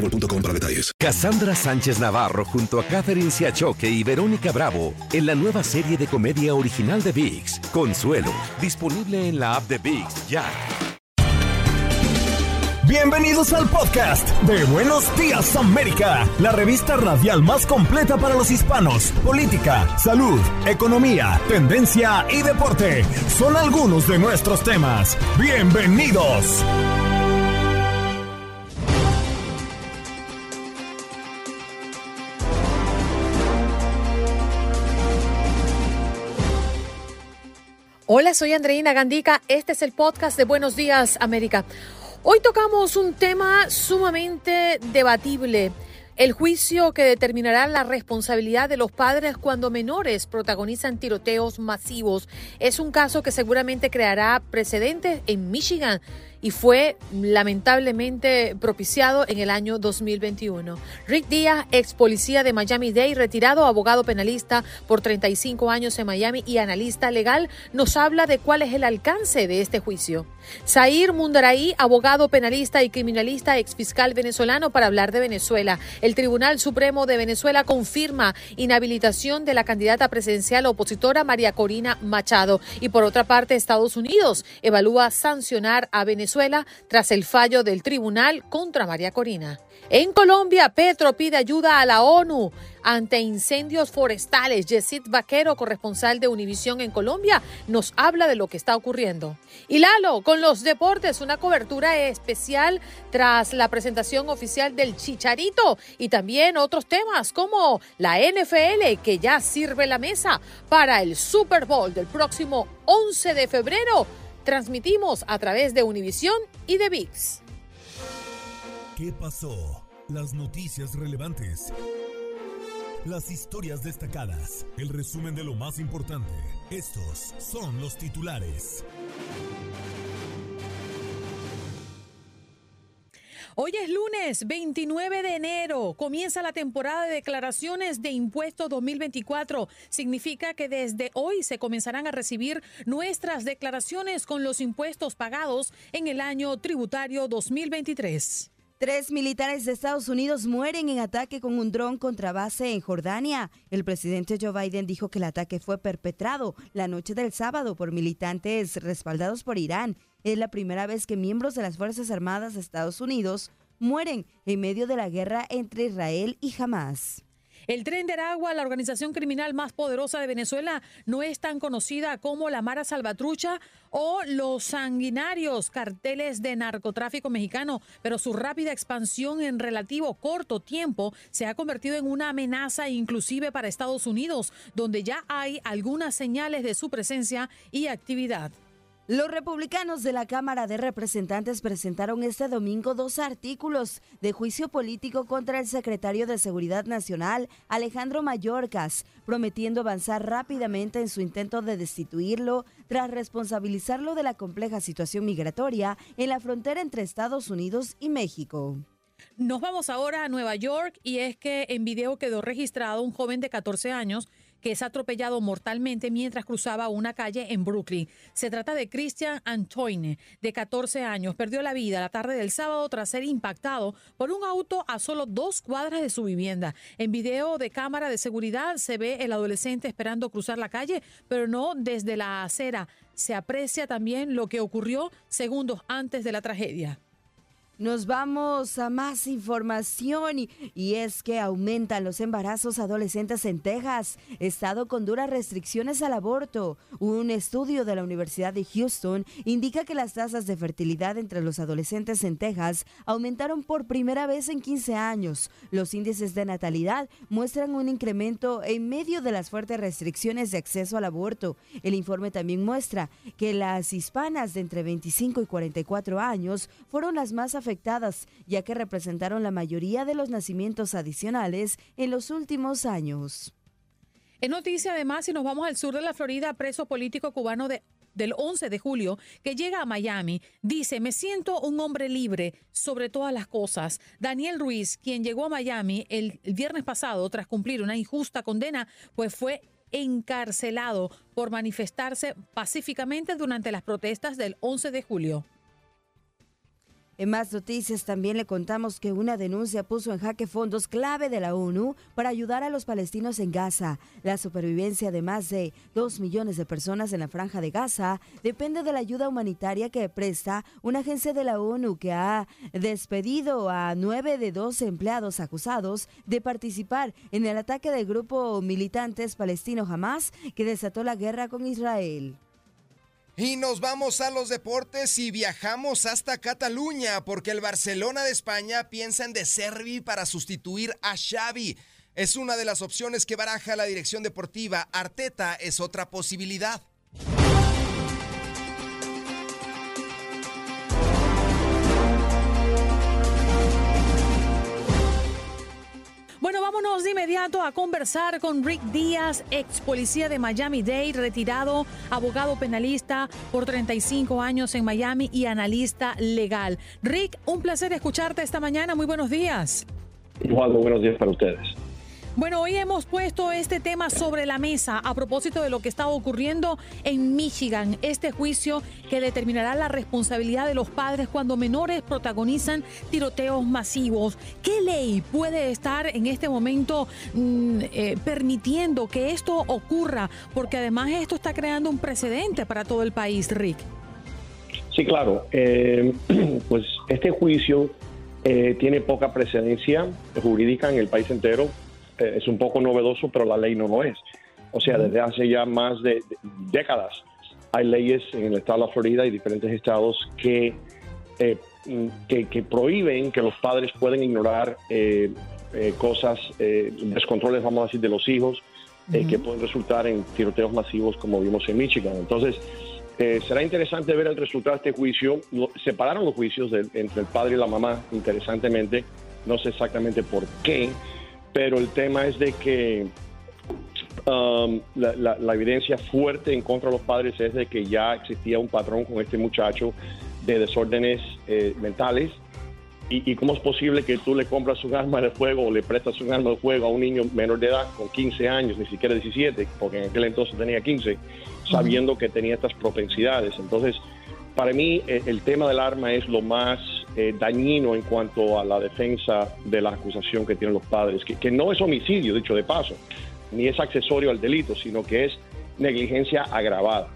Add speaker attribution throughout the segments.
Speaker 1: boostmobile.com para detalles.
Speaker 2: Cassandra Sánchez Navarro junto a Catherine Siachoque y Verónica Bravo en la nueva serie de comedia original de VIX, Consuelo, disponible en la app de VIX ya.
Speaker 3: Bienvenidos al podcast de Buenos Días América, la revista radial más completa para los hispanos. Política, salud, economía, tendencia y deporte son algunos de nuestros temas. Bienvenidos.
Speaker 4: Hola, soy Andreina Gandica. Este es el podcast de Buenos Días, América. Hoy tocamos un tema sumamente debatible. El juicio que determinará la responsabilidad de los padres cuando menores protagonizan tiroteos masivos es un caso que seguramente creará precedentes en Michigan y fue lamentablemente propiciado en el año 2021. Rick Díaz, ex policía de Miami-Dade, retirado abogado penalista por 35 años en Miami y analista legal, nos habla de cuál es el alcance de este juicio. Zair Mundaraí, abogado penalista y criminalista ex fiscal venezolano para hablar de Venezuela. El Tribunal Supremo de Venezuela confirma inhabilitación de la candidata presidencial opositora María Corina Machado. Y por otra parte, Estados Unidos evalúa sancionar a Venezuela Venezuela tras el fallo del tribunal contra María Corina. En Colombia, Petro pide ayuda a la ONU ante incendios forestales. Yesid Vaquero, corresponsal de Univisión en Colombia, nos habla de lo que está ocurriendo. Y Lalo, con los deportes, una cobertura especial tras la presentación oficial del Chicharito y también otros temas como la NFL, que ya sirve la mesa para el Super Bowl del próximo 11 de febrero Transmitimos a través de Univisión y de VIX.
Speaker 3: ¿Qué pasó? Las noticias relevantes. Las historias destacadas. El resumen de lo más importante. Estos son los titulares.
Speaker 4: Hoy es lunes 29 de enero. Comienza la temporada de declaraciones de impuestos 2024. Significa que desde hoy se comenzarán a recibir nuestras declaraciones con los impuestos pagados en el año tributario 2023.
Speaker 5: Tres militares de Estados Unidos mueren en ataque con un dron contra base en Jordania. El presidente Joe Biden dijo que el ataque fue perpetrado la noche del sábado por militantes respaldados por Irán. Es la primera vez que miembros de las Fuerzas Armadas de Estados Unidos mueren en medio de la guerra entre Israel y Hamas.
Speaker 4: El Tren de Aragua, la organización criminal más poderosa de Venezuela, no es tan conocida como la Mara Salvatrucha o los sanguinarios carteles de narcotráfico mexicano, pero su rápida expansión en relativo corto tiempo se ha convertido en una amenaza inclusive para Estados Unidos, donde ya hay algunas señales de su presencia y actividad.
Speaker 5: Los republicanos de la Cámara de Representantes presentaron este domingo dos artículos de juicio político contra el secretario de Seguridad Nacional, Alejandro Mayorkas, prometiendo avanzar rápidamente en su intento de destituirlo tras responsabilizarlo de la compleja situación migratoria en la frontera entre Estados Unidos y México.
Speaker 4: Nos vamos ahora a Nueva York y es que en video quedó registrado un joven de 14 años que es atropellado mortalmente mientras cruzaba una calle en Brooklyn. Se trata de Christian Antoine, de 14 años. Perdió la vida la tarde del sábado tras ser impactado por un auto a solo dos cuadras de su vivienda. En video de cámara de seguridad se ve el adolescente esperando cruzar la calle, pero no desde la acera. Se aprecia también lo que ocurrió segundos antes de la tragedia.
Speaker 5: Nos vamos a más información y, es que aumentan los embarazos adolescentes en Texas, estado con duras restricciones al aborto. Un estudio de la Universidad de Houston indica que las tasas de fertilidad entre los adolescentes en Texas aumentaron por primera vez en 15 años. Los índices de natalidad muestran un incremento en medio de las fuertes restricciones de acceso al aborto. El informe también muestra que las hispanas de entre 25 y 44 años fueron las más afectadas ya que representaron la mayoría de los nacimientos adicionales en los últimos años.
Speaker 4: En noticia además, si nos vamos al sur de la Florida, preso político cubano de del 11 de julio que llega a Miami, dice, me siento un hombre libre sobre todas las cosas. Daniel Ruiz, quien llegó a Miami el viernes pasado tras cumplir una injusta condena, pues fue encarcelado por manifestarse pacíficamente durante las protestas del 11 de julio.
Speaker 5: En más noticias también le contamos que una denuncia puso en jaque fondos clave de la ONU para ayudar a los palestinos en Gaza. La supervivencia de más de dos millones de personas en la franja de Gaza depende de la ayuda humanitaria que presta una agencia de la ONU que ha despedido a nueve de dos empleados acusados de participar en el ataque del grupo militantes palestino Hamas que desató la guerra con Israel.
Speaker 6: Y nos vamos a los deportes y viajamos hasta Cataluña porque el Barcelona de España piensa en De Servi para sustituir a Xavi. Es una de las opciones que baraja la dirección deportiva. Arteta es otra posibilidad.
Speaker 4: Inmediato a conversar con Rick Díaz, ex policía de Miami-Dade, retirado, abogado penalista por 35 años en Miami y analista legal. Rick, un placer escucharte esta mañana. Muy buenos días.
Speaker 7: Igual, buenos días para ustedes.
Speaker 4: Bueno, hoy hemos puesto este tema sobre la mesa a propósito de lo que está ocurriendo en Michigan, este juicio que determinará la responsabilidad de los padres cuando menores protagonizan tiroteos masivos. ¿Qué ley puede estar en este momento mm, eh, permitiendo que esto ocurra? Porque además esto está creando un precedente para todo el país, Rick.
Speaker 7: Sí, claro. Eh, pues este juicio eh, tiene poca precedencia jurídica en el país entero eh, es un poco novedoso, pero la ley no lo es. O sea, desde hace ya más de, décadas hay leyes en el estado de la Florida y diferentes estados que, eh, que, prohíben que los padres pueden ignorar eh, cosas, descontroles, vamos a decir, de los hijos, que pueden resultar en tiroteos masivos como vimos en Michigan. Entonces, será interesante ver el resultado de este juicio. separaron los juicios entre el padre y la mamá, interesantemente. No sé exactamente por qué, pero el tema es de que um, la, evidencia fuerte en contra de los padres es de que ya existía un patrón con este muchacho de desórdenes eh, mentales. Y, cómo es posible que tú le compras un arma de fuego o le prestas un arma de fuego a un niño menor de edad con 15 años, ni siquiera 17, porque en aquel entonces tenía 15, sabiendo que tenía estas propensidades? Entonces, para mí eh, el tema del arma es lo más eh, dañino en cuanto a la defensa de la acusación que tienen los padres, que, no es homicidio, dicho de paso, ni es accesorio al delito, sino que es negligencia agravada.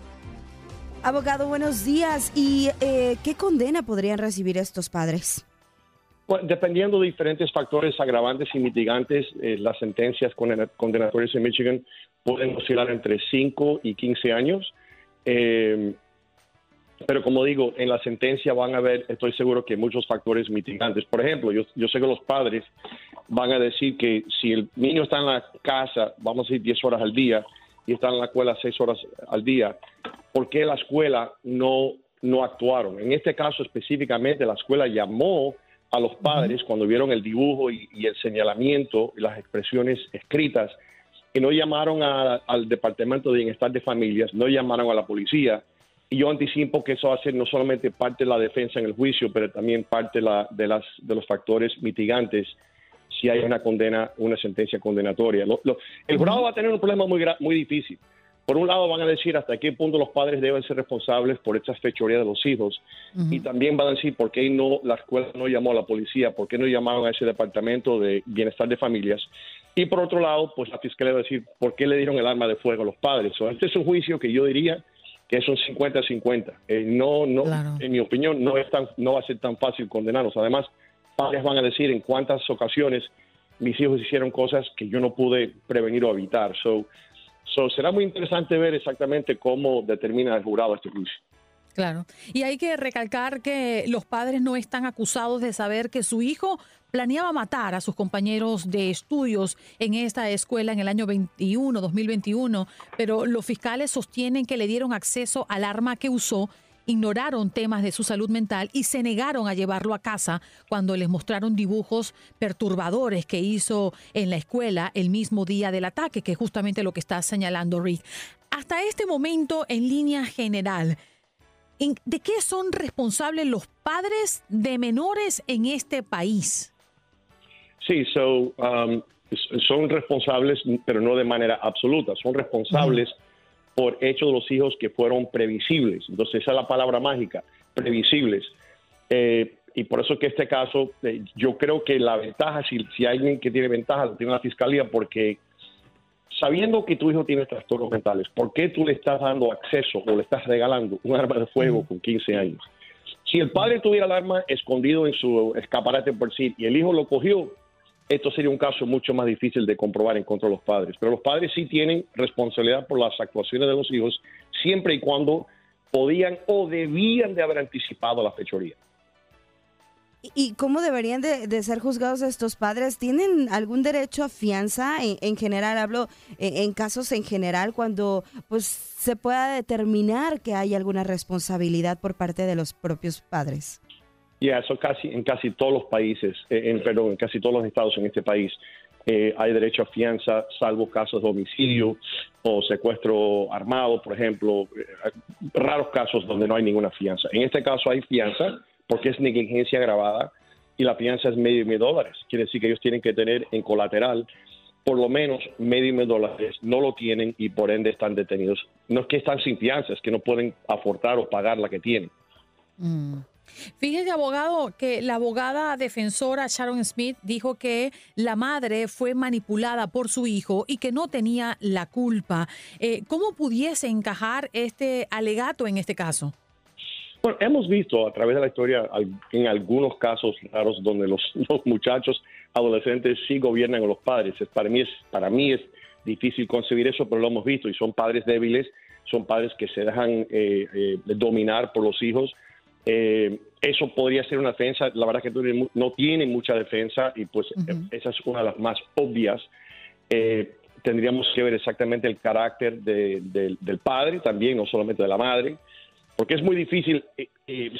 Speaker 5: Abogado, buenos días. ¿Y eh, qué condena podrían recibir estos padres?
Speaker 7: dependiendo de diferentes factores agravantes y mitigantes, las sentencias condenatorias en Michigan pueden oscilar entre 5 y 15 años. Pero como digo, en la sentencia van a ver, estoy seguro que muchos factores mitigantes. Por ejemplo, yo, yo sé que los padres van a decir que si el niño está en la casa, vamos a decir 10 horas al día, y está en la escuela 6 horas al día, ¿por qué la escuela no, no actuaron? En este caso específicamente, la escuela llamó a los padres cuando vieron el dibujo y, el señalamiento y las expresiones escritas, y no llamaron al Departamento de Bienestar de Familias, no llamaron a la policía, y yo anticipo que eso va a ser no solamente parte de la defensa en el juicio, pero también parte de, la, de, las, de los factores mitigantes si hay una condena, una sentencia condenatoria. el jurado va a tener un problema muy, muy difícil. Por un lado van a decir hasta qué punto los padres deben ser responsables por estas fechorías de los hijos y también van a decir por qué no la escuela no llamó a la policía, por qué no llamaron a ese departamento de bienestar de familias. Y por otro lado, pues la fiscalía va a decir por qué le dieron el arma de fuego a los padres. este es un juicio que yo diría que es un 50-50. Eh, no, no, en mi opinión, no, es tan, no va a ser tan fácil condenarlos. Además, padres van a decir en cuántas ocasiones mis hijos hicieron cosas que yo no pude prevenir o evitar. So, so será muy interesante ver exactamente cómo determina el jurado este juicio.
Speaker 4: Claro. Y hay que recalcar que los padres no están acusados de saber que su hijo planeaba matar a sus compañeros de estudios en esta escuela en el año 21, 2021, pero los fiscales sostienen que le dieron acceso al arma que usó ignoraron temas de su salud mental y se negaron a llevarlo a casa cuando les mostraron dibujos perturbadores que hizo en la escuela el mismo día del ataque, que es justamente lo que está señalando Rick. Hasta este momento, en línea general, ¿de qué son responsables los padres de menores en este país?
Speaker 7: Sí, so, um, son responsables, pero no de manera absoluta, son responsables por hecho de los hijos que fueron previsibles. Entonces, esa es la palabra mágica, previsibles. Eh, y por eso que este caso, eh, yo creo que la ventaja, si, si hay alguien que tiene ventaja, lo tiene la fiscalía, porque sabiendo que tu hijo tiene trastornos mentales, ¿por qué tú le estás dando acceso o le estás regalando un arma de fuego con 15 años? Si el padre tuviera el arma escondido en su escaparate por sí y el hijo lo cogió, esto sería un caso mucho más difícil de comprobar en contra de los padres. Pero los padres sí tienen responsabilidad por las actuaciones de los hijos, siempre y cuando podían o debían de haber anticipado la fechoría.
Speaker 5: ¿Y cómo deberían de, ser juzgados estos padres? ¿Tienen algún derecho a fianza en, general? Hablo en, casos en general cuando pues se pueda determinar que hay alguna responsabilidad por parte de los propios padres.
Speaker 7: Ya, eso casi en casi todos los países, eh, en, perdón, en casi todos los estados en este país eh, hay derecho a fianza, salvo casos de homicidio o secuestro armado, por ejemplo, eh, raros casos donde no hay ninguna fianza. En este caso hay fianza porque es negligencia agravada y la fianza es medio medio dólares. Quiere decir que ellos tienen que tener en colateral por lo menos medio medio dólares, no lo tienen y por ende están detenidos. No es que están sin fianza, es que no pueden aportar o pagar la que tienen.
Speaker 4: Mm. Fíjese, abogado, que la abogada defensora Sharon Smith dijo que la madre fue manipulada por su hijo y que no tenía la culpa. Eh, ¿Cómo pudiese encajar este alegato en este caso?
Speaker 7: Bueno, hemos visto a través de la historia en algunos casos raros donde los, muchachos adolescentes sí gobiernan a los padres. Para mí, es, para mí es difícil concebir eso, pero lo hemos visto y son padres débiles, son padres que se dejan eh, eh, dominar por los hijos eh, eso podría ser una defensa, la verdad que no tiene mucha defensa y pues esa es una de las más obvias. Eh, tendríamos que ver exactamente el carácter del padre también, no solamente de la madre, porque es muy difícil, eh,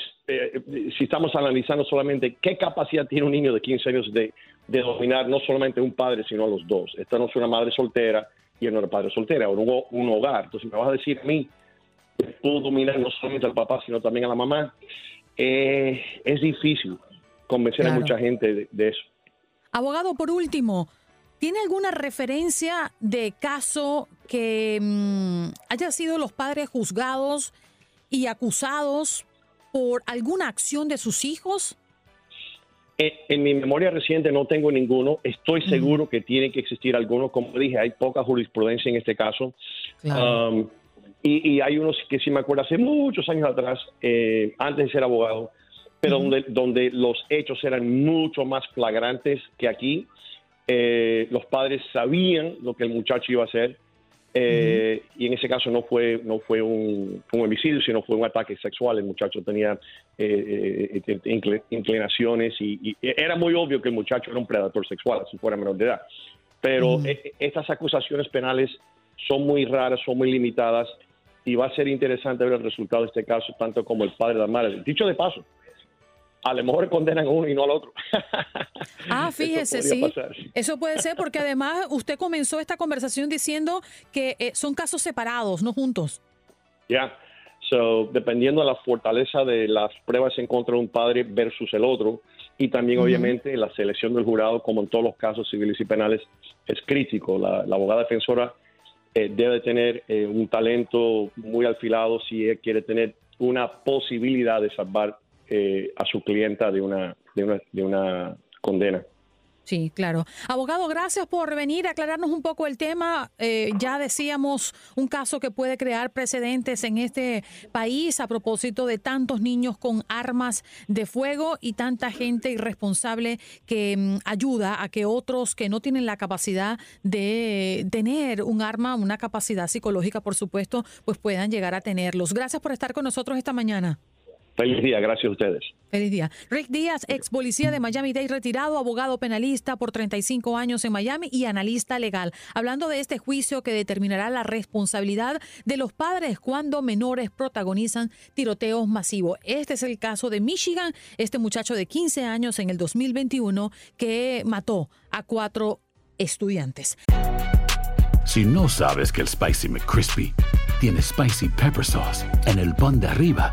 Speaker 7: si estamos analizando solamente qué capacidad tiene un niño de 15 años de, dominar no solamente un padre, sino a los dos. Esta no es una madre soltera y no es padre soltera, o un, un hogar. Entonces me vas a decir a mí pudo dominar no solamente al papá, sino también a la mamá, eh, es difícil convencer a mucha gente de, eso.
Speaker 4: Abogado, por último, ¿tiene alguna referencia de caso que mm, haya sido los padres juzgados y acusados por alguna acción de sus hijos?
Speaker 7: Eh, en, mi memoria reciente no tengo ninguno. Estoy seguro que tiene que existir alguno. Como dije, hay poca jurisprudencia en este caso. Um, y, hay unos que sí me acuerdo hace muchos años atrás, eh, antes de ser abogado, pero donde, donde los hechos eran mucho más flagrantes que aquí. Eh, los padres sabían lo que el muchacho iba a hacer. Eh, y en ese caso no fue no fue un, homicidio, sino fue un ataque sexual. El muchacho tenía inclinaciones y, era muy obvio que el muchacho era un predador sexual, si fuera menor de edad. Pero estas acusaciones penales son muy raras, son muy limitadas y va a ser interesante ver el resultado de este caso, tanto como el padre de la madre. Dicho de paso, a lo mejor condenan a uno y no al otro.
Speaker 4: Ah, fíjese, sí. Eso puede ser porque además usted comenzó esta conversación diciendo que eh, son casos separados, no juntos.
Speaker 7: Ya, so, dependiendo de la fortaleza de las pruebas en contra de un padre versus el otro, y también obviamente la selección del jurado, como en todos los casos civiles y penales, es crítico. La, abogada defensora eh, debe tener eh, un talento muy alfilado si quiere tener una posibilidad de salvar eh, a su clienta de una, de una, de una condena.
Speaker 4: Sí, claro. Abogado, gracias por venir a aclararnos un poco el tema. Eh, ya decíamos un caso que puede crear precedentes en este país a propósito de tantos niños con armas de fuego y tanta gente irresponsable que mm, ayuda a que otros que no tienen la capacidad de tener un arma, una capacidad psicológica, por supuesto, pues puedan llegar a tenerlos. Gracias por estar con nosotros esta mañana.
Speaker 7: Feliz día, gracias a ustedes.
Speaker 4: Feliz día. Rick Díaz, ex policía de Miami Dade retirado, abogado penalista por 35 años en Miami y analista legal. Hablando de este juicio que determinará la responsabilidad de los padres cuando menores protagonizan tiroteos masivos. Este es el caso de Michigan, este muchacho de 15 años en el 2021 que mató a cuatro estudiantes.
Speaker 8: Si no sabes que el Spicy McCrispy tiene Spicy Pepper Sauce en el pan de arriba,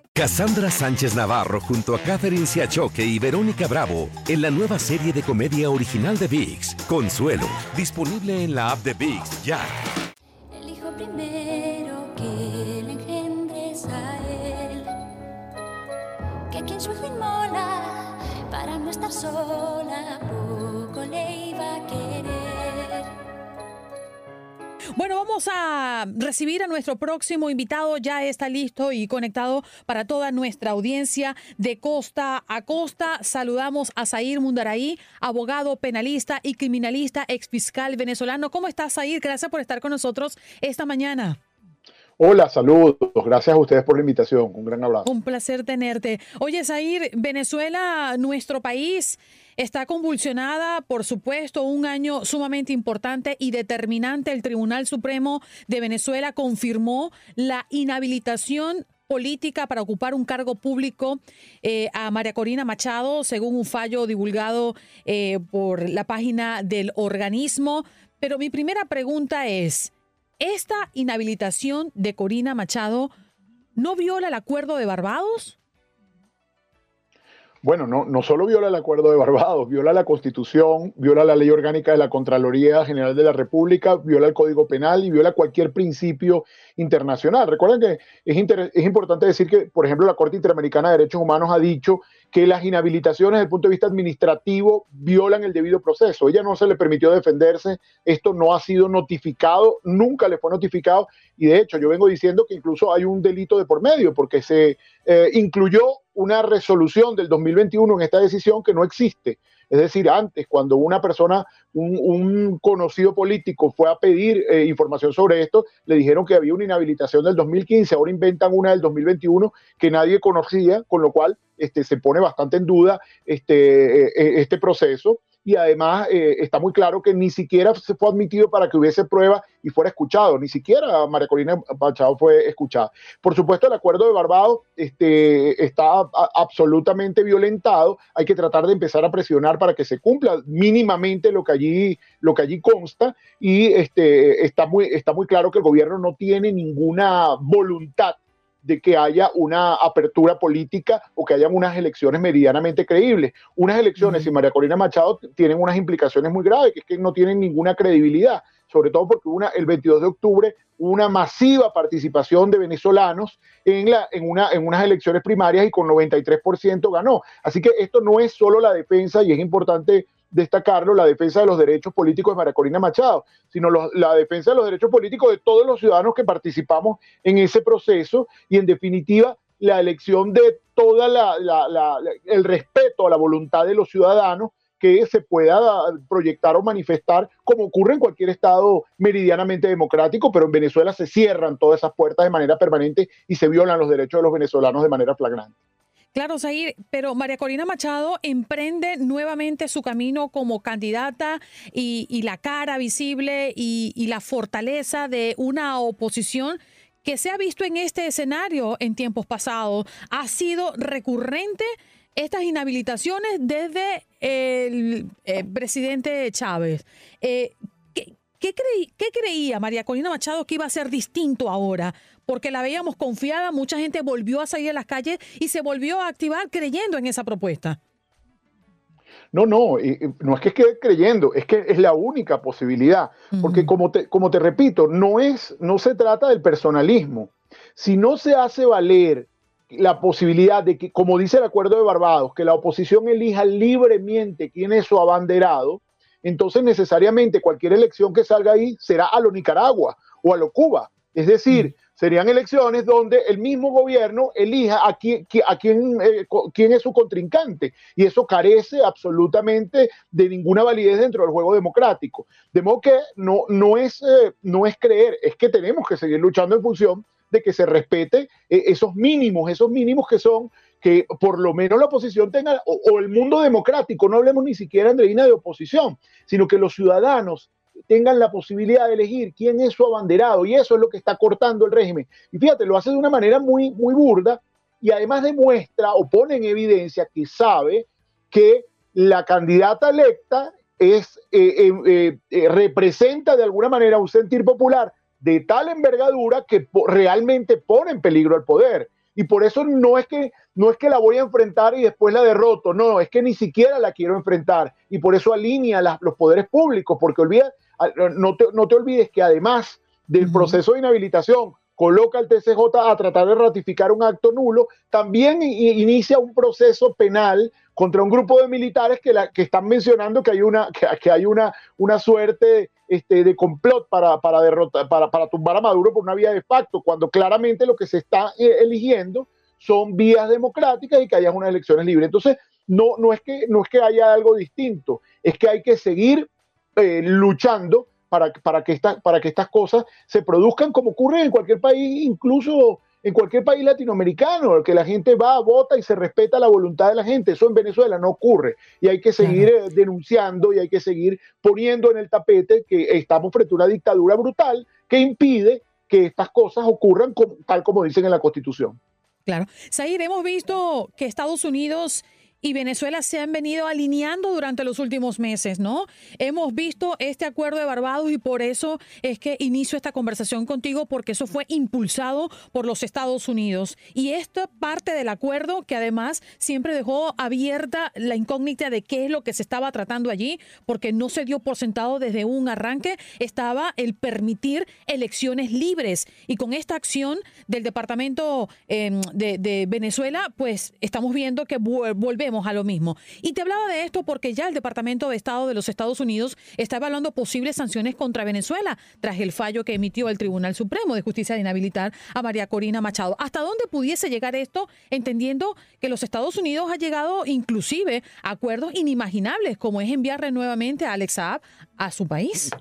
Speaker 2: Cassandra Sánchez Navarro junto a Catherine Siachoque y Verónica Bravo en la nueva serie de comedia original de VIX, Consuelo, disponible en la app de VIX ya.
Speaker 9: El hijo primero que le engendres a él, que quien su para no estar sola,
Speaker 4: Bueno, vamos a recibir a nuestro próximo invitado. Ya está listo y conectado para toda nuestra audiencia de costa a costa. Saludamos a Zair Mundaraí, abogado penalista y criminalista exfiscal venezolano. ¿Cómo estás, Zair? Gracias por estar con nosotros esta mañana.
Speaker 10: Hola, saludos. Gracias a ustedes por la invitación. Un gran abrazo.
Speaker 4: Un placer tenerte. Oye, Zair, Venezuela, nuestro país, está convulsionada, por supuesto, un año sumamente importante y determinante. El Tribunal Supremo de Venezuela confirmó la inhabilitación política para ocupar un cargo público eh, a María Corina Machado, según un fallo divulgado eh, por la página del organismo. Pero mi primera pregunta es, ¿esta inhabilitación de Corina Machado no viola el acuerdo de Barbados?
Speaker 10: Bueno, no, no solo viola el acuerdo de Barbados, viola la Constitución, viola la ley orgánica de la Contraloría General de la República, viola el Código Penal y viola cualquier principio internacional. Recuerden que es, es importante decir que, por ejemplo, la Corte Interamericana de Derechos Humanos ha dicho que las inhabilitaciones desde el punto de vista administrativo violan el debido proceso. Ella no se le permitió defenderse, esto no ha sido notificado, nunca le fue notificado y de hecho yo vengo diciendo que incluso hay un delito de por medio porque se eh, incluyó una resolución del 2021 en esta decisión que no existe. Es decir, antes, cuando una persona, un, conocido político fue a pedir eh, información sobre esto, le dijeron que había una inhabilitación del 2015, ahora inventan una del 2021 que nadie conocía, con lo cual este, se pone bastante en duda este, eh, este proceso y además eh, está muy claro que ni siquiera se fue admitido para que hubiese prueba y fuera escuchado, ni siquiera María Corina Machado fue escuchada. Por supuesto, el acuerdo de Barbados este, está absolutamente violentado, hay que tratar de empezar a presionar para que se cumpla mínimamente lo que allí, lo que allí consta y este, está, muy, está muy claro que el gobierno no tiene ninguna voluntad de que haya una apertura política o que haya unas elecciones medianamente creíbles. Unas elecciones, y María Corina Machado, tienen unas implicaciones muy graves, que es que no tienen ninguna credibilidad, sobre todo porque una, el 22 de octubre hubo una masiva participación de venezolanos en, la, en, una, en unas elecciones primarias y con 93% ganó. Así que esto no es solo la defensa, y es importante destacarlo, la defensa de los derechos políticos de María Corina Machado, sino la defensa de los derechos políticos de todos los ciudadanos que participamos en ese proceso y en definitiva la elección de toda la, el respeto a la voluntad de los ciudadanos que se pueda proyectar o manifestar como ocurre en cualquier estado meridianamente democrático, pero en Venezuela se cierran todas esas puertas de manera permanente y se violan los derechos de los venezolanos de manera flagrante.
Speaker 4: Claro, Zair, pero María Corina Machado emprende nuevamente su camino como candidata y, la cara visible y, la fortaleza de una oposición que se ha visto en este escenario en tiempos pasados. Ha sido recurrente estas inhabilitaciones desde el eh, presidente Chávez. Eh, ¿qué, ¿qué, creía María Corina Machado que iba a ser distinto ahora? Porque la veíamos confiada, mucha gente volvió a salir a las calles y se volvió a activar creyendo en esa propuesta.
Speaker 10: No, no, no es que quede creyendo, es que es la única posibilidad. Porque como te, como te repito, no, es, no se trata del personalismo. Si no se hace valer la posibilidad de que, como dice el acuerdo de Barbados, que la oposición elija libremente quién es su abanderado, entonces necesariamente cualquier elección que salga ahí será a lo Nicaragua o a lo Cuba. Es decir, serían elecciones donde el mismo gobierno elija a eh, quién, es su contrincante. Y eso carece absolutamente de ninguna validez dentro del juego democrático. De modo que no, no, es, eh, no es creer, es que tenemos que seguir luchando en función de que se respete eh, esos mínimos, esos mínimos que son que por lo menos la oposición tenga, o, el mundo democrático, no hablemos ni siquiera, Andreina, de oposición, sino que los ciudadanos tengan la posibilidad de elegir quién es su abanderado, y eso es lo que está cortando el régimen. Y fíjate, lo hace de una manera muy, muy burda, y además demuestra o pone en evidencia que sabe que la candidata electa es, eh, eh, representa de alguna manera un sentir popular de tal envergadura que realmente pone en peligro el poder. Y por eso no es que no es que la voy a enfrentar y después la derroto, no, es que ni siquiera la quiero enfrentar. Y por eso alinea los poderes públicos, porque olvida, no, te, no te olvides que además del proceso de inhabilitación, coloca al TCJ a tratar de ratificar un acto nulo, también inicia un proceso penal contra un grupo de militares que, la, que están mencionando que hay una, que, hay una, una suerte este, de complot para, para, derrotar, para, para tumbar a Maduro por una vía de facto, cuando claramente lo que se está eh, eligiendo son vías democráticas y que haya unas elecciones libres. Entonces, no, no, es que, no es que haya algo distinto, es que hay que seguir eh, luchando para, para, que para que estas cosas se produzcan como ocurre en cualquier país, incluso en cualquier país latinoamericano, que la gente va, vota y se respeta la voluntad de la gente. Eso en Venezuela no ocurre. Y hay que seguir eh, denunciando y hay que seguir poniendo en el tapete que estamos frente a una dictadura brutal que impide que estas cosas ocurran tal como dicen en la Constitución.
Speaker 4: Claro. Zair, hemos visto que Estados Unidos y Venezuela se han venido alineando durante los últimos meses, ¿no? Hemos visto este acuerdo de Barbados y por eso es que inicio esta conversación contigo porque eso fue impulsado por los Estados Unidos. Y esta parte del acuerdo que además siempre dejó abierta la incógnita de qué es lo que se estaba tratando allí, porque no se dio por sentado desde un arranque, estaba el permitir elecciones libres. Y con esta acción del Departamento de, de Venezuela, pues estamos viendo que volvemos a lo mismo. Y te hablaba de esto porque ya el Departamento de Estado de los Estados Unidos está evaluando posibles sanciones contra Venezuela tras el fallo que emitió el Tribunal Supremo de Justicia de inhabilitar a María Corina Machado. ¿Hasta dónde pudiese llegar esto, entendiendo que los Estados Unidos ha llegado inclusive a acuerdos inimaginables, como es enviarle nuevamente a Alex Saab a su país?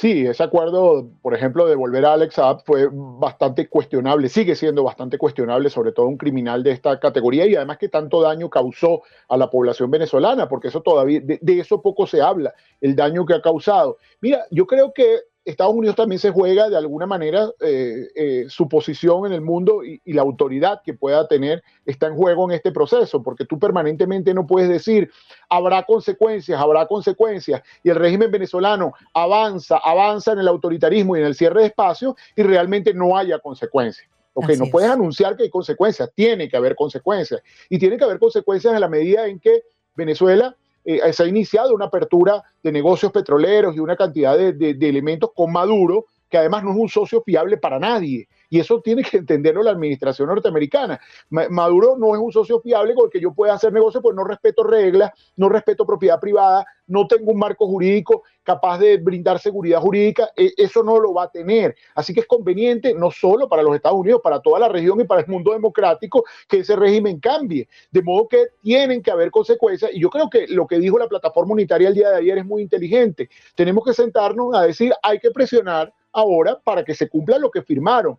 Speaker 10: Sí, ese acuerdo, por ejemplo, de volver a Alex Saab fue bastante cuestionable, sigue siendo bastante cuestionable, sobre todo un criminal de esta categoría y además que tanto daño causó a la población venezolana, porque eso todavía, de, de eso poco se habla, el daño que ha causado. Mira, yo creo que Estados Unidos también se juega de alguna manera eh, eh, su posición en el mundo y, la autoridad que pueda tener está en juego en este proceso, porque tú permanentemente no puedes decir habrá consecuencias, habrá consecuencias, y el régimen venezolano avanza, avanza en el autoritarismo y en el cierre de espacios y realmente no haya consecuencias. Ok, no puedes anunciar que hay consecuencias, tiene que haber consecuencias, y tiene que haber consecuencias en la medida en que Venezuela eh, se ha iniciado una apertura de negocios petroleros y una cantidad de, elementos con Maduro, que además no es un socio fiable para nadie. Y eso tiene que entenderlo la administración norteamericana. Maduro no es un socio fiable con el que yo pueda hacer negocio, pues no respeto reglas, no respeto propiedad privada, no tengo un marco jurídico capaz de brindar seguridad jurídica. E, eso no lo va a tener. Así que es conveniente, no solo para los Estados Unidos, para toda la región y para el mundo democrático, que ese régimen cambie. De modo que tienen que haber consecuencias. Y yo creo que lo que dijo la plataforma unitaria el día de ayer es muy inteligente. Tenemos que sentarnos a decir, hay que presionar ahora para que se cumpla lo que firmaron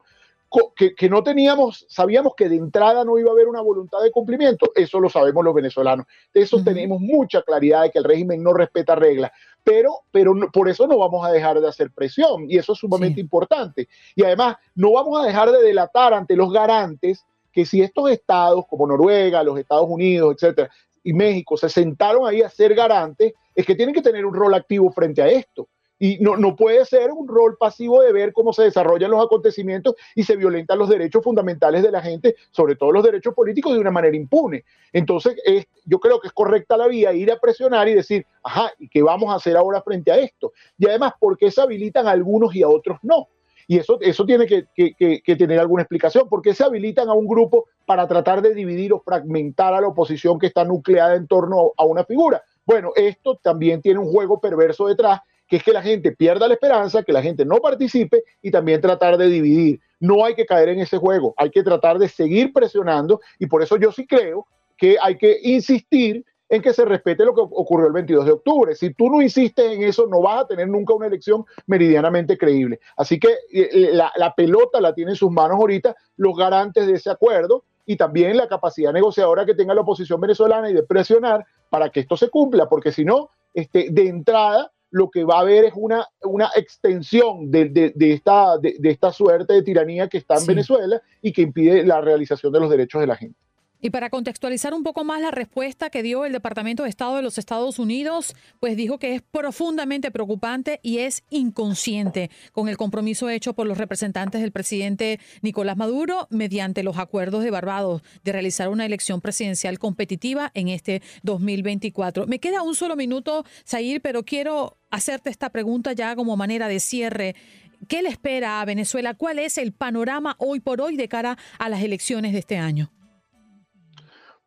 Speaker 10: que, no teníamos, sabíamos que de entrada no iba a haber una voluntad de cumplimiento. Eso lo sabemos los venezolanos. De eso tenemos mucha claridad de que el régimen no respeta reglas. Pero, pero por eso no vamos a dejar de hacer presión y eso es sumamente importante. Y además, no vamos a dejar de delatar ante los garantes que si estos estados como Noruega, los Estados Unidos, etcétera, y México se sentaron ahí a ser garantes, es que tienen que tener un rol activo frente a esto. Y no, no puede ser un rol pasivo de ver cómo se desarrollan los acontecimientos y se violentan los derechos fundamentales de la gente, sobre todo los derechos políticos, de una manera impune. Entonces, es, yo creo que es correcta la vía ir a presionar y decir, ajá, ¿y qué vamos a hacer ahora frente a esto? Y además, ¿por qué se habilitan a algunos y a otros no? Y eso, eso tiene que, que, tener alguna explicación. ¿Por qué se habilitan a un grupo para tratar de dividir o fragmentar a la oposición que está nucleada en torno a una figura? Bueno, esto también tiene un juego perverso detrás que es que la gente pierda la esperanza, que la gente no participe y también tratar de dividir. No hay que caer en ese juego, hay que tratar de seguir presionando y por eso yo sí creo que hay que insistir en que se respete lo que ocurrió el 22 de octubre. Si tú no insistes en eso, no vas a tener nunca una elección meridianamente creíble. Así que eh, eh, la, pelota la tienen en sus manos ahorita los garantes de ese acuerdo y también la capacidad negociadora que tenga la oposición venezolana y de presionar para que esto se cumpla, porque si no, este, de entrada lo que va a haber es una, una extensión de, de, esta, de, esta suerte de tiranía que está en Venezuela y que impide la realización de los derechos de la gente.
Speaker 4: Y para contextualizar un poco más la respuesta que dio el Departamento de Estado de los Estados Unidos, pues dijo que es profundamente preocupante y es inconsciente con el compromiso hecho por los representantes del presidente Nicolás Maduro mediante los acuerdos de Barbados de realizar una elección presidencial competitiva en este 2024. Me queda un solo minuto, Zair, pero quiero hacerte esta pregunta ya como manera de cierre. ¿Qué le espera a Venezuela? ¿Cuál es el panorama hoy por hoy de cara a las elecciones de este año?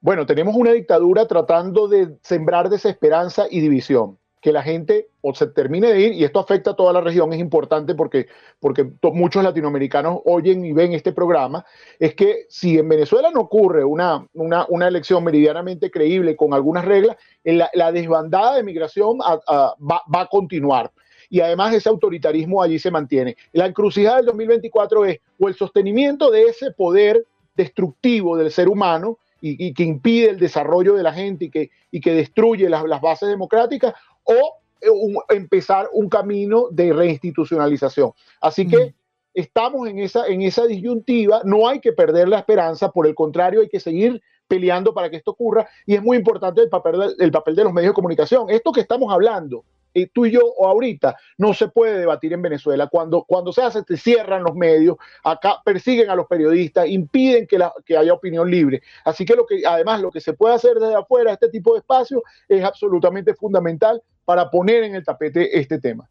Speaker 10: Bueno, tenemos una dictadura tratando de sembrar desesperanza y división, que la gente o se termine de ir, y esto afecta a toda la región, es importante porque, porque muchos latinoamericanos oyen y ven este programa, es que si en Venezuela no ocurre una, una, elección meridianamente creíble con algunas reglas, la, la desbandada de migración va, va a continuar y además ese autoritarismo allí se mantiene. La encrucijada del 2024 es o el sostenimiento de ese poder destructivo del ser humano y, que impide el desarrollo de la gente y que, y que destruye las, bases democráticas, o eh, empezar un camino de reinstitucionalización. Así que estamos en esa, en esa disyuntiva, no hay que perder la esperanza, por el contrario, hay que seguir peleando para que esto ocurra y es muy importante el papel, el papel de los medios de comunicación. Esto que estamos hablando tú y yo o ahorita no se puede debatir en Venezuela. Cuando, cuando se hace, se cierran los medios, acá persiguen a los periodistas, impiden que, la, que haya opinión libre. Así que, lo que además lo que se puede hacer desde afuera, este tipo de espacio, es absolutamente fundamental para poner en el tapete este tema.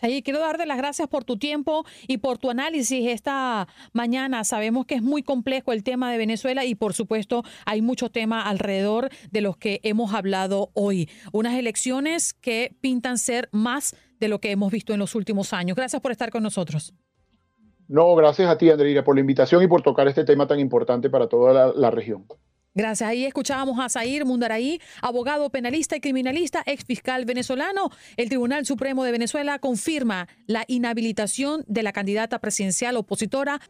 Speaker 4: Ahí quiero darte las gracias por tu tiempo y por tu análisis esta mañana. Sabemos que es muy complejo el tema de Venezuela y por supuesto hay mucho tema alrededor de los que hemos hablado hoy. Unas elecciones que pintan ser más de lo que hemos visto en los últimos años. Gracias por estar con nosotros.
Speaker 10: No, gracias a ti, Andreina, por la invitación y por tocar este tema tan importante para toda la región.
Speaker 4: Gracias. Ahí escuchábamos a Zair Mundaraí, abogado penalista y criminalista, ex fiscal venezolano. El Tribunal Supremo de Venezuela confirma la inhabilitación de la candidata presidencial opositora.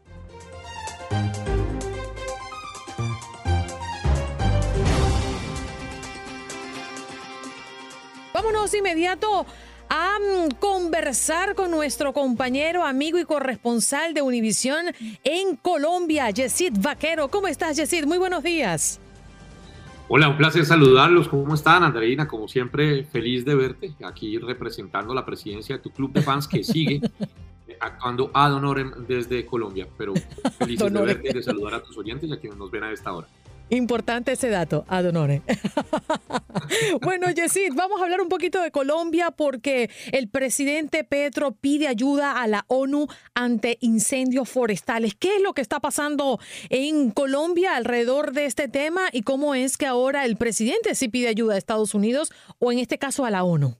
Speaker 4: Vámonos inmediato a conversar con nuestro compañero, amigo y corresponsal de Univisión en Colombia, Yesid Vaquero. ¿Cómo estás, Yesid? Muy buenos días.
Speaker 11: Hola, un placer saludarlos. ¿Cómo están, Andreina? Como siempre, feliz de verte aquí representando la presidencia de tu club de fans que sigue actuando ad honorem desde Colombia. Pero feliz de verte y de saludar a tus oyentes y a quienes nos ven a esta hora.
Speaker 4: Importante ese dato, Adonore. bueno, Yesid, vamos a hablar un poquito de Colombia porque el presidente Petro pide ayuda a la ONU ante incendios forestales. ¿Qué es lo que está pasando en Colombia alrededor de este tema y cómo es que ahora el presidente sí pide ayuda a Estados Unidos o en este caso a la ONU?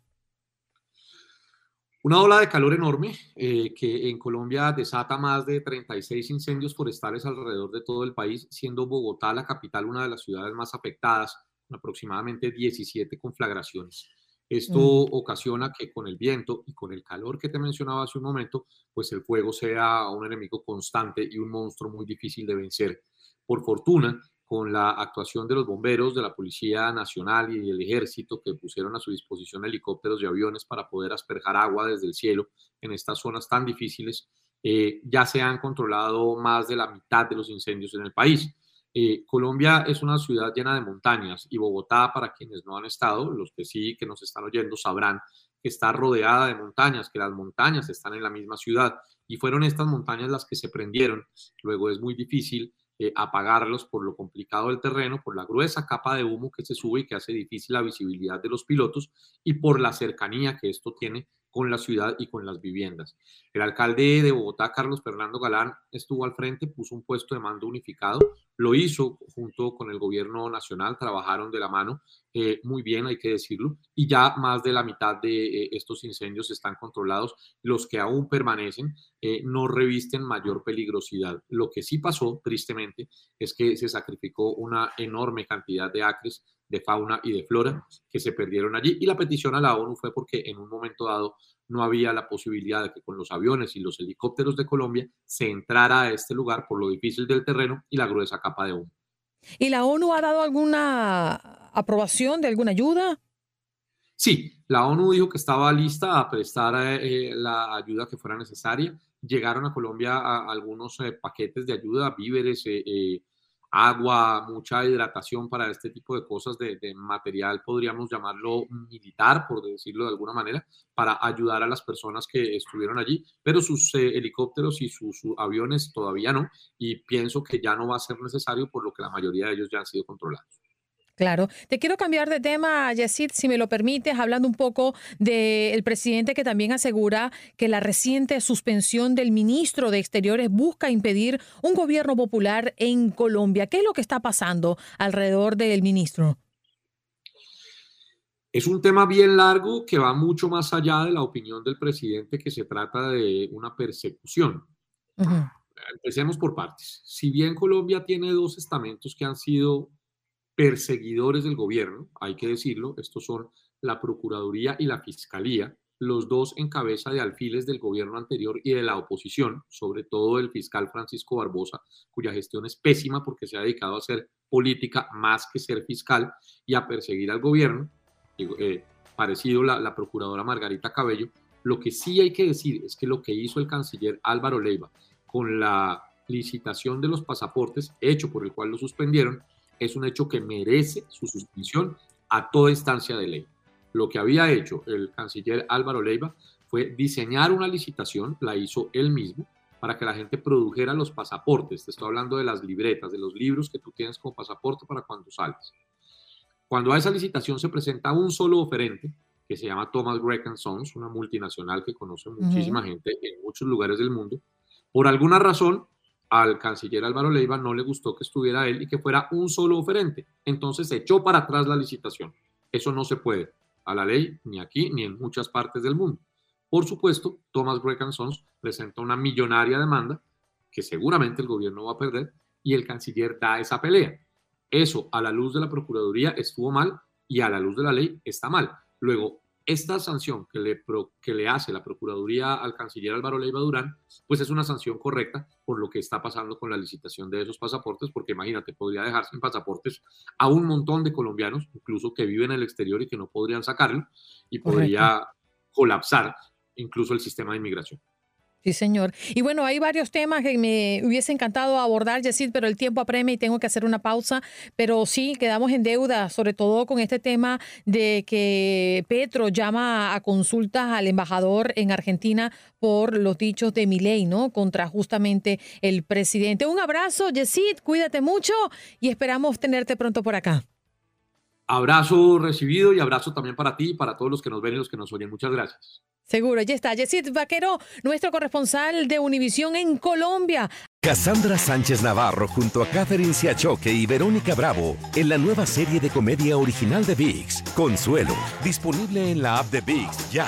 Speaker 11: Una ola de calor enorme eh, que en Colombia desata más de 36 incendios forestales alrededor de todo el país, siendo Bogotá la capital una de las ciudades más afectadas, con aproximadamente 17 conflagraciones. Esto
Speaker 12: Mm.
Speaker 11: ocasiona que con el viento y con el calor que te mencionaba hace un momento, pues el fuego sea un enemigo constante y un monstruo muy difícil de vencer. Por fortuna, con la actuación de los bomberos, de la Policía Nacional y del Ejército que pusieron a su disposición helicópteros y aviones para poder asperjar agua desde el cielo en estas zonas tan difíciles, eh, ya se han controlado más de la mitad de los incendios en el país. Eh, Colombia es una ciudad llena de montañas y Bogotá, para quienes no han estado, los que sí que nos están oyendo sabrán que está rodeada de montañas, que las montañas están en la misma ciudad y fueron estas montañas las que se prendieron. Luego es muy difícil eh, apagarlos por lo complicado del terreno, por la gruesa capa de humo que se sube y que hace difícil la visibilidad de los pilotos y por la cercanía que esto tiene con la ciudad y con las viviendas. El alcalde de Bogotá, Carlos Fernando Galán, estuvo al frente, puso un puesto de mando unificado, lo hizo junto con el gobierno nacional, trabajaron de la mano eh, muy bien, hay que decirlo, y ya más de la mitad de eh, estos incendios están controlados. Los que aún permanecen eh, no revisten mayor peligrosidad. Lo que sí pasó, tristemente, es que se sacrificó una enorme cantidad de acres de fauna y de flora que se perdieron allí. Y la petición a la ONU fue porque en un momento dado no había la posibilidad de que con los aviones y los helicópteros de Colombia se entrara a este lugar por lo difícil del terreno y la gruesa capa de humo.
Speaker 4: ¿Y la ONU ha dado alguna aprobación de alguna ayuda?
Speaker 11: Sí, la ONU dijo que estaba lista a prestar eh, la ayuda que fuera necesaria. Llegaron a Colombia a, algunos eh, paquetes de ayuda, víveres, eh, agua, mucha hidratación para este tipo de cosas de, material, podríamos llamarlo militar, por decirlo de alguna manera, para ayudar a las personas que estuvieron allí, pero sus eh, helicópteros y sus, sus, aviones todavía no, y pienso que ya no va a ser necesario, por lo que la mayoría de ellos ya han sido controlados.
Speaker 4: Claro. Te quiero cambiar de tema, Yesid, si me lo permites, hablando un poco del presidente que también asegura que la reciente suspensión del ministro de Exteriores busca impedir un gobierno popular en Colombia. ¿Qué es lo que está pasando alrededor del ministro?
Speaker 11: Es un tema bien largo que va mucho más allá de la opinión del presidente que se trata de una persecución. Uh -huh. Empecemos por partes. Si bien Colombia tiene dos estamentos que han sido perseguidores del gobierno, hay que decirlo, estos son la Procuraduría y la Fiscalía, los dos en cabeza de alfiles del gobierno anterior y de la oposición, sobre todo el fiscal Francisco Barbosa, cuya gestión es pésima porque se ha dedicado a hacer política más que ser fiscal y a perseguir al gobierno, eh, parecido la, la procuradora Margarita Cabello. Lo que sí hay que decir es que lo que hizo el canciller Álvaro Leiva con la licitación de los pasaportes, hecho por el cual lo suspendieron, es un hecho que merece su suspensión a toda instancia de ley. Lo que había hecho el canciller Álvaro Leiva fue diseñar una licitación, la hizo él mismo, para que la gente produjera los pasaportes. Te estoy hablando de las libretas, de los libros que tú tienes como pasaporte para cuando sales. Cuando a esa licitación se presenta un solo oferente, que se llama Thomas Gregg Sons, una multinacional que conoce muchísima uh -huh. gente en muchos lugares del mundo, por alguna razón al canciller Álvaro Leiva no le gustó que estuviera él y que fuera un solo oferente. Entonces se echó para atrás la licitación. Eso no se puede a la ley ni aquí ni en muchas partes del mundo. Por supuesto, Thomas Gregg Sons presenta una millonaria demanda que seguramente el gobierno va a perder y el canciller da esa pelea. Eso a la luz de la Procuraduría estuvo mal y a la luz de la ley está mal. Luego, esta sanción que le, pro, que le hace la Procuraduría al canciller Álvaro Leiva Durán, pues es una sanción correcta por lo que está pasando con la licitación de esos pasaportes, porque imagínate, podría dejar sin pasaportes a un montón de colombianos, incluso que viven en el exterior y que no podrían sacarlo, y podría colapsar incluso el sistema de inmigración.
Speaker 4: Sí, señor. Y bueno, hay varios temas que me hubiese encantado abordar, Yesid, pero el tiempo apremia y tengo que hacer una pausa. Pero sí, quedamos en deuda, sobre todo con este tema de que Petro llama a consultas al embajador en Argentina por los dichos de Milei, ¿no? Contra justamente el presidente. Un abrazo, Yesid, cuídate mucho y esperamos tenerte pronto por acá.
Speaker 11: Abrazo recibido y abrazo también para ti y para todos los que nos ven y los que nos oyen. Muchas gracias.
Speaker 4: Seguro, ya está. Yesid Vaquero, nuestro corresponsal de Univisión en Colombia.
Speaker 2: Cassandra Sánchez Navarro junto a Catherine Siachoque y Verónica Bravo en la nueva serie de comedia original de VIX, Consuelo, disponible en la app de VIX ya.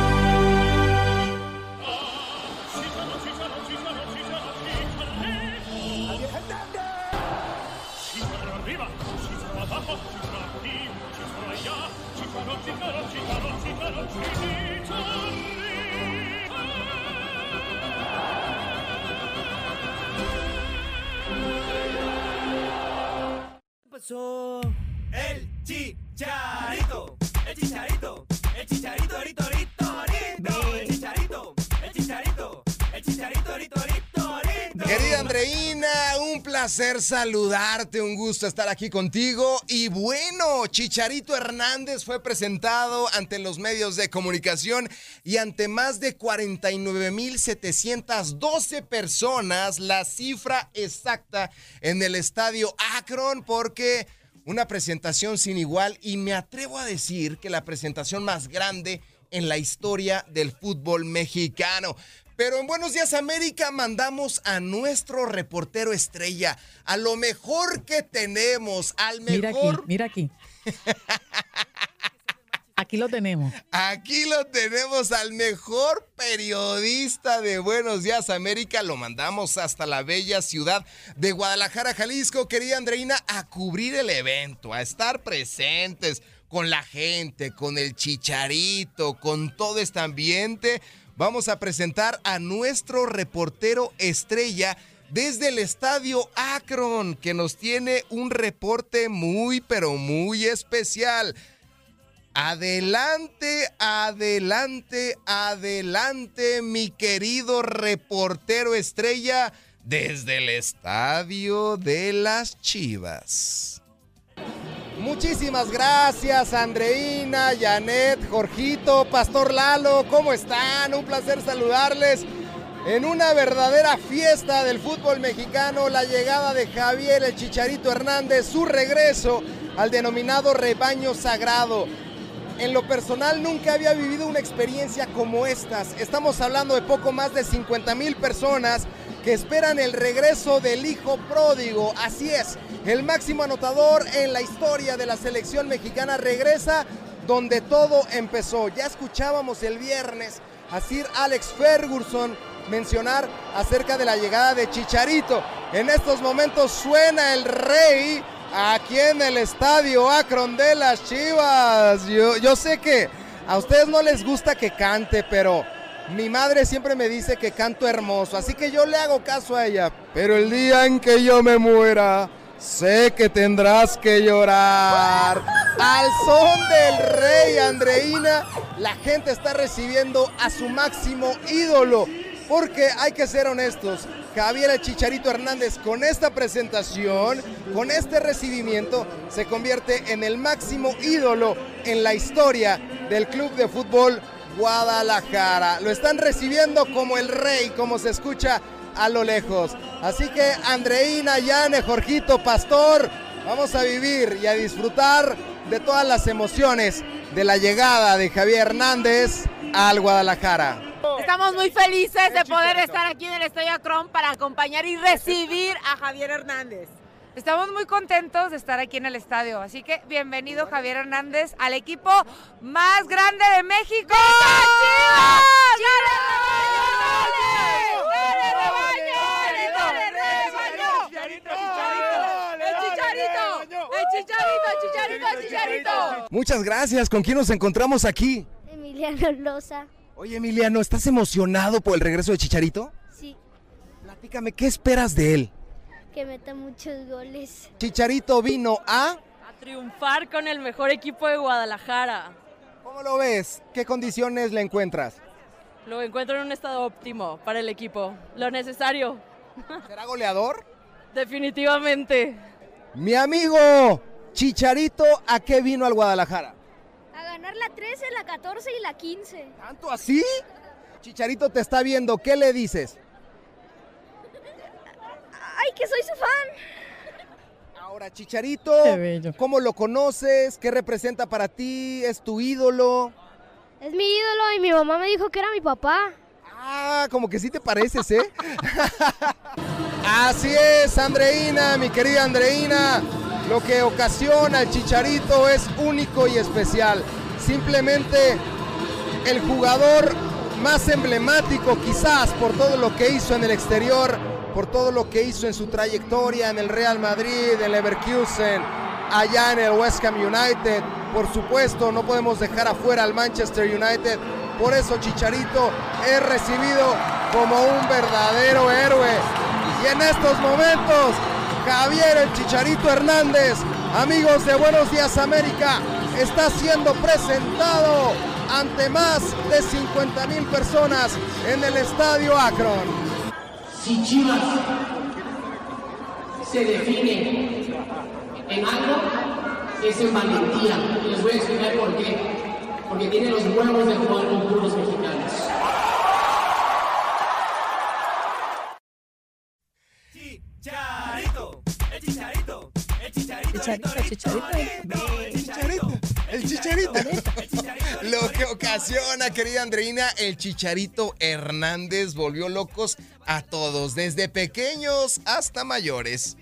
Speaker 6: Saludarte, un gusto estar aquí contigo. Y bueno, Chicharito Hernández fue presentado ante los medios de comunicación y ante más de 49.712 personas, la cifra exacta en el estadio Akron, porque una presentación sin igual y me atrevo a decir que la presentación más grande en la historia del fútbol mexicano. Pero en Buenos Días América mandamos a nuestro reportero estrella, a lo mejor que tenemos, al mejor...
Speaker 4: Mira aquí, mira aquí. Aquí lo tenemos.
Speaker 6: Aquí lo tenemos al mejor periodista de Buenos Días América. Lo mandamos hasta la bella ciudad de Guadalajara, Jalisco, querida Andreina, a cubrir el evento, a estar presentes con la gente, con el chicharito, con todo este ambiente. Vamos a presentar a nuestro reportero estrella desde el estadio Akron, que nos tiene un reporte muy, pero muy especial. Adelante, adelante, adelante, mi querido reportero estrella, desde el estadio de las Chivas. Muchísimas gracias, Andreina, Janet, Jorgito, Pastor Lalo, ¿cómo están? Un placer saludarles. En una verdadera fiesta del fútbol mexicano, la llegada de Javier el Chicharito Hernández, su regreso al denominado rebaño sagrado. En lo personal nunca había vivido una experiencia como estas. Estamos hablando de poco más de 50 mil personas que esperan el regreso del hijo pródigo. Así es, el máximo anotador en la historia de la selección mexicana regresa donde todo empezó. Ya escuchábamos el viernes a Sir Alex Ferguson mencionar acerca de la llegada de Chicharito. En estos momentos suena el rey aquí en el estadio Akron de las Chivas. Yo, yo sé que a ustedes no les gusta que cante, pero mi madre siempre me dice que canto hermoso, así que yo le hago caso a ella. Pero el día en que yo me muera, sé que tendrás que llorar. Al son del rey Andreina, la gente está recibiendo a su máximo ídolo. Porque hay que ser honestos, Javier el Chicharito Hernández con esta presentación, con este recibimiento, se convierte en el máximo ídolo en la historia del Club de Fútbol Guadalajara. Lo están recibiendo como el rey, como se escucha a lo lejos. Así que Andreina, Yane, Jorgito, Pastor, vamos a vivir y a disfrutar de todas las emociones de la llegada de Javier Hernández al Guadalajara.
Speaker 13: Estamos muy felices de poder estar aquí en el Estadio para acompañar y recibir a Javier Hernández. Estamos muy contentos de estar aquí en el estadio, así que bienvenido Javier Hernández al equipo más grande de México.
Speaker 6: Muchas gracias. ¿Con quién nos encontramos aquí?
Speaker 14: Emiliano Loza.
Speaker 6: Oye, Emiliano, ¿estás emocionado por el regreso de Chicharito?
Speaker 14: Sí,
Speaker 6: Platícame, ¿qué esperas de él?
Speaker 14: que meta muchos goles.
Speaker 6: Chicharito vino a...
Speaker 15: A triunfar con el mejor equipo de Guadalajara.
Speaker 6: ¿Cómo lo ves? ¿Qué condiciones le encuentras?
Speaker 15: Lo encuentro en un estado óptimo para el equipo. Lo necesario.
Speaker 6: ¿Será goleador?
Speaker 15: Definitivamente.
Speaker 6: Mi amigo Chicharito, ¿a qué vino al Guadalajara?
Speaker 14: A ganar la 13, la 14 y la 15.
Speaker 6: ¿Tanto así? Chicharito te está viendo, ¿qué le dices?
Speaker 14: ¡Ay, que soy su fan!
Speaker 6: Ahora, Chicharito. ¿cómo lo conoces? ¿Qué representa para ti? ¿Es tu ídolo?
Speaker 14: Es mi ídolo y mi mamá me dijo que era mi papá.
Speaker 6: Ah, como que sí te pareces, ¿eh? Así es, Andreina, mi querida Andreina. Lo que ocasiona al Chicharito es único y especial. Simplemente el jugador más emblemático quizás por todo lo que hizo en el exterior, por todo lo que hizo en su trayectoria en el Real Madrid, en Leverkusen, allá en el West Ham United. Por supuesto, no podemos dejar afuera al Manchester United. Por eso Chicharito es recibido como un verdadero héroe. Y en estos momentos, Javier el Chicharito Hernández, amigos de Buenos Días América, está siendo presentado ante más de 50 mil personas en el Estadio Akron.
Speaker 16: Si Chivas se define en algo, es en valentía. Y les voy a explicar por qué. Porque tiene los huevos de jugar con puros mexicanos.
Speaker 17: El chicharito. Chicharito, El
Speaker 6: chicharito. El chicharito. Lo que ocasiona, querida Andreina, el Chicharito Hernández volvió locos a todos, desde pequeños hasta mayores.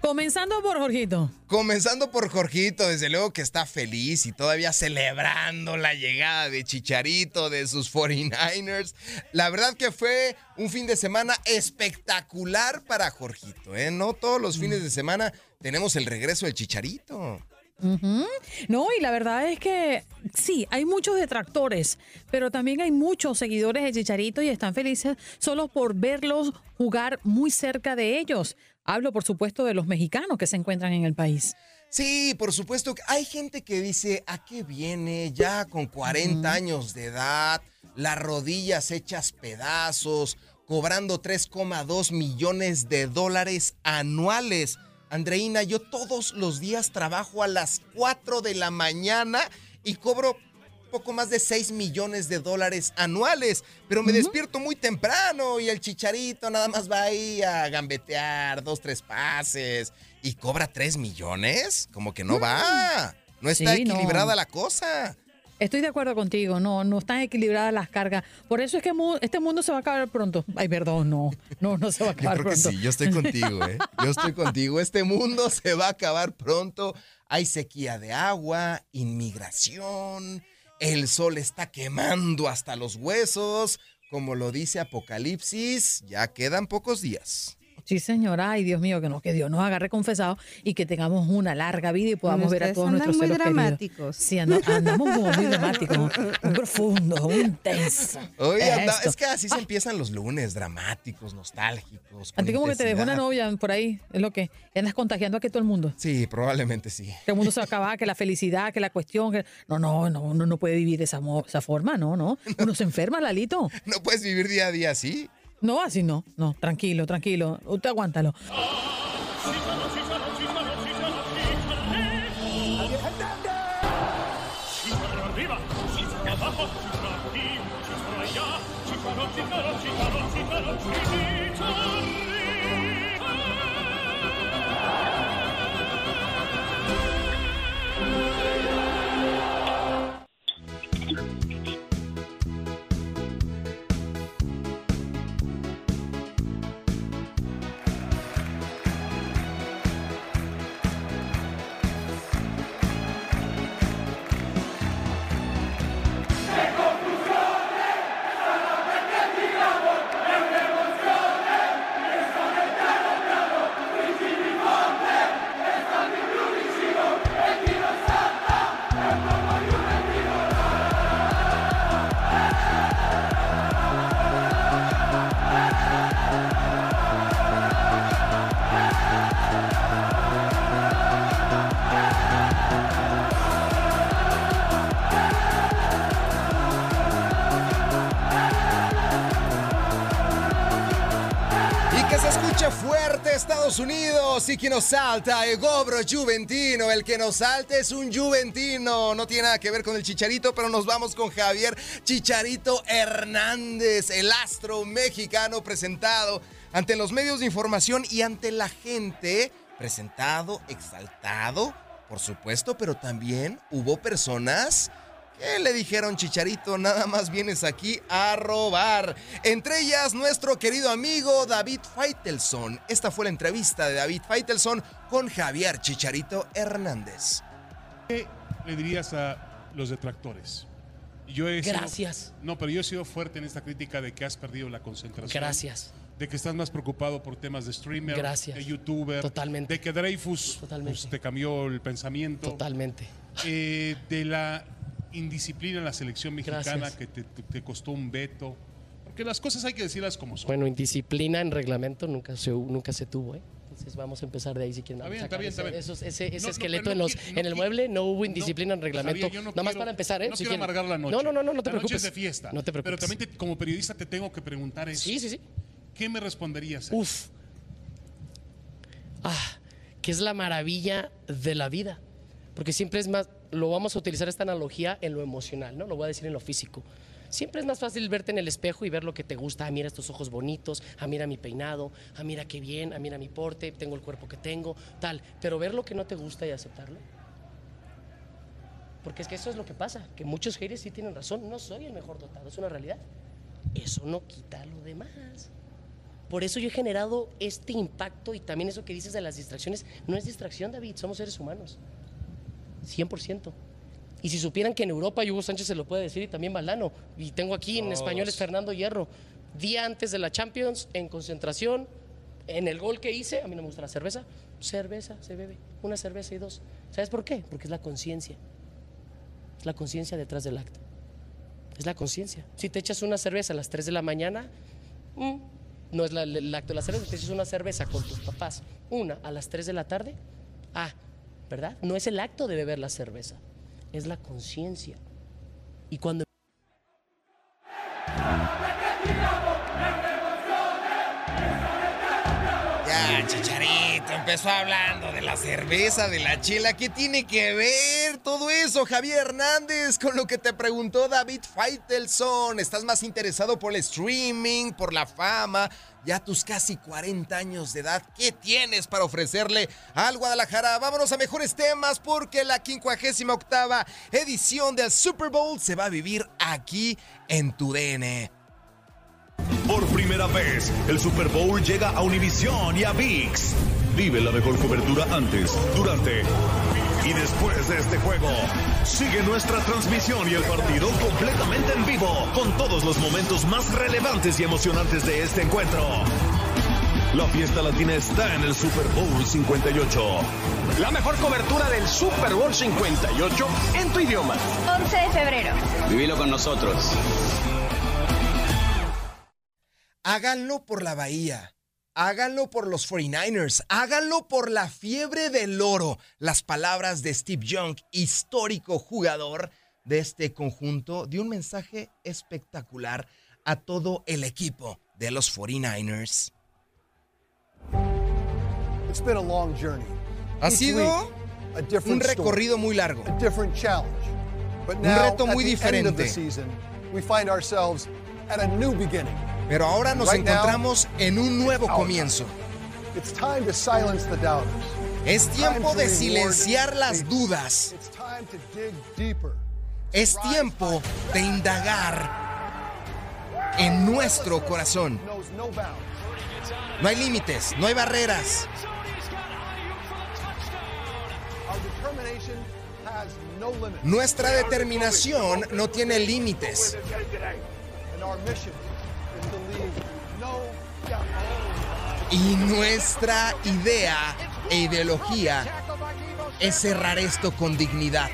Speaker 4: Comenzando por Jorgito.
Speaker 6: Comenzando por Jorgito, desde luego que está feliz y todavía celebrando la llegada de Chicharito, de sus 49ers. La verdad que fue un fin de semana espectacular para Jorgito, ¿eh? No todos los fines de semana tenemos el regreso del Chicharito.
Speaker 4: No, y la verdad es que sí, hay muchos detractores, pero también hay muchos seguidores de Chicharito y están felices solo por verlos jugar muy cerca de ellos. Hablo, por supuesto, de los mexicanos que se encuentran en el país.
Speaker 6: Sí, por supuesto. que Hay gente que dice, ¿a qué viene ya con 40 años de edad, las rodillas hechas pedazos, cobrando 3,2 millones de dólares anuales? Andreina, yo todos los días trabajo a las 4 de la mañana y cobro poco más de 6 millones de dólares anuales, pero me despierto muy temprano y el chicharito nada más va ahí a gambetear dos, tres pases y cobra 3 millones, como que no va, no está
Speaker 4: Sí, no.
Speaker 6: equilibrada la cosa.
Speaker 4: Estoy de acuerdo contigo, no, no están equilibradas las cargas. Por eso es que mu- este mundo se va a acabar pronto. Ay, perdón, no, no, no se va a
Speaker 6: Yo
Speaker 4: acabar
Speaker 6: creo que
Speaker 4: pronto.
Speaker 6: sí, yo estoy contigo, ¿eh? Yo estoy contigo. Este mundo se va a acabar pronto. Hay sequía de agua, inmigración, el sol está quemando hasta los huesos. Como lo dice Apocalipsis, ya quedan pocos días.
Speaker 4: Sí, señora. Ay, Dios mío, que no, que Dios nos agarre confesado y que tengamos una larga vida y podamos ver a todos nuestros
Speaker 5: muy
Speaker 4: seres queridos.
Speaker 5: dramáticos.
Speaker 4: Sí, anda- andamos como muy dramáticos, muy profundos, muy intensos.
Speaker 6: Oye, anda- es que así se empiezan los lunes, dramáticos, nostálgicos.
Speaker 4: A ti como que te dejó una novia por ahí, es lo que andas contagiando aquí a todo el mundo.
Speaker 6: Sí, probablemente sí.
Speaker 4: Que el mundo se va a acabar, que la felicidad, que la cuestión, que no, no, no, uno no puede vivir de esa, esa forma, no, no. Uno se enferma, Lalito.
Speaker 6: No puedes vivir día a día así.
Speaker 4: No, así no, no, tranquilo, tranquilo. Usted aguántalo.
Speaker 17: abajo,
Speaker 6: Y que nos salta el gobro juventino. El que nos salta es un juventino. No tiene nada que ver con el Chicharito, pero nos vamos con Javier Chicharito Hernández, el astro mexicano presentado ante los medios de información y ante la gente. Presentado, exaltado, por supuesto, pero también hubo personas que le dijeron Chicharito, nada más vienes aquí a robar. Entre ellas, nuestro querido amigo David Feitelson. Esta fue la entrevista de David Feitelson con Javier Chicharito Hernández.
Speaker 18: ¿Qué le dirías a los detractores? Yo he sido-
Speaker 19: Gracias.
Speaker 18: no, pero yo he sido fuerte en esta crítica de que has perdido la concentración.
Speaker 19: Gracias.
Speaker 18: De que estás más preocupado por temas de streamer,
Speaker 19: Gracias.
Speaker 18: de youtuber.
Speaker 19: Totalmente.
Speaker 18: De que Dreyfus pues, te cambió el pensamiento.
Speaker 19: Totalmente.
Speaker 18: Eh, de la indisciplina en la selección mexicana
Speaker 19: Gracias.
Speaker 18: que te, costó un veto. Porque las cosas hay que decirlas como son.
Speaker 19: Bueno, indisciplina en reglamento nunca se, nunca se tuvo, ¿eh? Entonces vamos a empezar de ahí si quieren.
Speaker 18: Está bien, está bien, está bien.
Speaker 19: esos- ese ese
Speaker 18: No, no,
Speaker 19: esqueleto en, los, el mueble no hubo indisciplina en reglamento.
Speaker 18: Javier,
Speaker 19: Nada más
Speaker 18: quiero-
Speaker 19: para empezar, ¿eh?
Speaker 18: No
Speaker 19: Si
Speaker 18: quiero amargar la noche.
Speaker 19: No, no, no, no, no te
Speaker 18: La noche
Speaker 19: preocupes.
Speaker 18: es de fiesta.
Speaker 19: No te preocupes.
Speaker 18: Pero también te- como periodista te tengo que preguntar eso.
Speaker 19: Sí, sí, sí.
Speaker 18: ¿Qué me responderías?
Speaker 19: Uf. Ah, que es la maravilla de la vida. Porque siempre es más, lo vamos a utilizar esta analogía en lo emocional, ¿no? Lo voy a decir en lo físico. Siempre es más fácil verte en el espejo y ver lo que te gusta. Ah, mira estos ojos bonitos, ah, mira mi peinado, ah, mira qué bien, ah, mira mi porte, tengo el cuerpo que tengo, tal. Pero ver lo que no te gusta y aceptarlo. Porque es que eso es lo que pasa, que muchos haters sí tienen razón. No soy el mejor dotado, es una realidad. Eso no quita lo demás. Por eso yo he generado este impacto y también eso que dices de las distracciones. No es distracción, David, somos seres humanos. 100%. Y si supieran que en Europa, y Hugo Sánchez se lo puede decir, y también Valdano, y tengo aquí en español es Fernando Hierro, día antes de la Champions, en concentración, en el gol que hice, a mí no me gusta la cerveza, cerveza se bebe, una cerveza y dos. ¿Sabes por qué? Porque es la conciencia. Es la conciencia detrás del acto. Es la conciencia. Si te echas una cerveza a las 3 de la mañana, mm, no es la- el acto de la cerveza, te echas una cerveza con tus papás, una a las 3 de la tarde, ah, ¿verdad? No es el acto de beber la cerveza, es la conciencia. Y cuando
Speaker 6: hablando de la cerveza, de la chela. ¿Qué tiene que ver todo eso, Javier Hernández, con lo que te preguntó David Feitelson? ¿Estás más interesado por el streaming, por la fama? Ya tus casi 40 años de edad, ¿qué tienes para ofrecerle al Guadalajara? Vámonos a mejores temas porque la 58 edición del Super Bowl se va a vivir aquí en tu DN.
Speaker 3: Por primera vez, el Super Bowl llega a Univisión y a VIX. Vive la mejor cobertura antes, durante y después de este juego. Sigue nuestra transmisión y el partido completamente en vivo, con todos los momentos más relevantes y emocionantes de este encuentro. La fiesta latina está en el Super Bowl 58.
Speaker 20: La mejor cobertura del Super Bowl 58 en tu idioma.
Speaker 21: 11 de febrero.
Speaker 20: Vivilo con nosotros.
Speaker 6: Háganlo por la Bahía. Háganlo por los 49ers. Háganlo por la fiebre del oro. Las palabras de Steve Young, histórico jugador de este conjunto, dio un mensaje espectacular a todo el equipo de los 49ers.
Speaker 22: It's been a long journey.
Speaker 6: Ha sido un recorrido muy largo.
Speaker 22: a different challenge. But
Speaker 6: Un reto
Speaker 22: at
Speaker 6: muy diferente. Pero ahora nos encontramos en un nuevo comienzo.
Speaker 22: It's time to silence the doubters.
Speaker 6: Es tiempo de silenciar las dudas. Es tiempo de indagar en nuestro corazón.
Speaker 22: No
Speaker 6: hay límites, no hay barreras. Nuestra determinación no tiene límites. Y nuestra idea e ideología es cerrar esto con dignidad.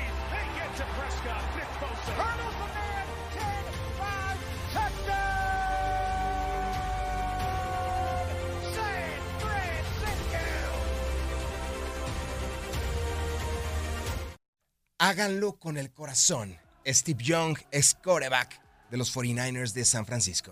Speaker 6: Háganlo con el corazón. Steve Young es quarterback de los 49ers de San Francisco.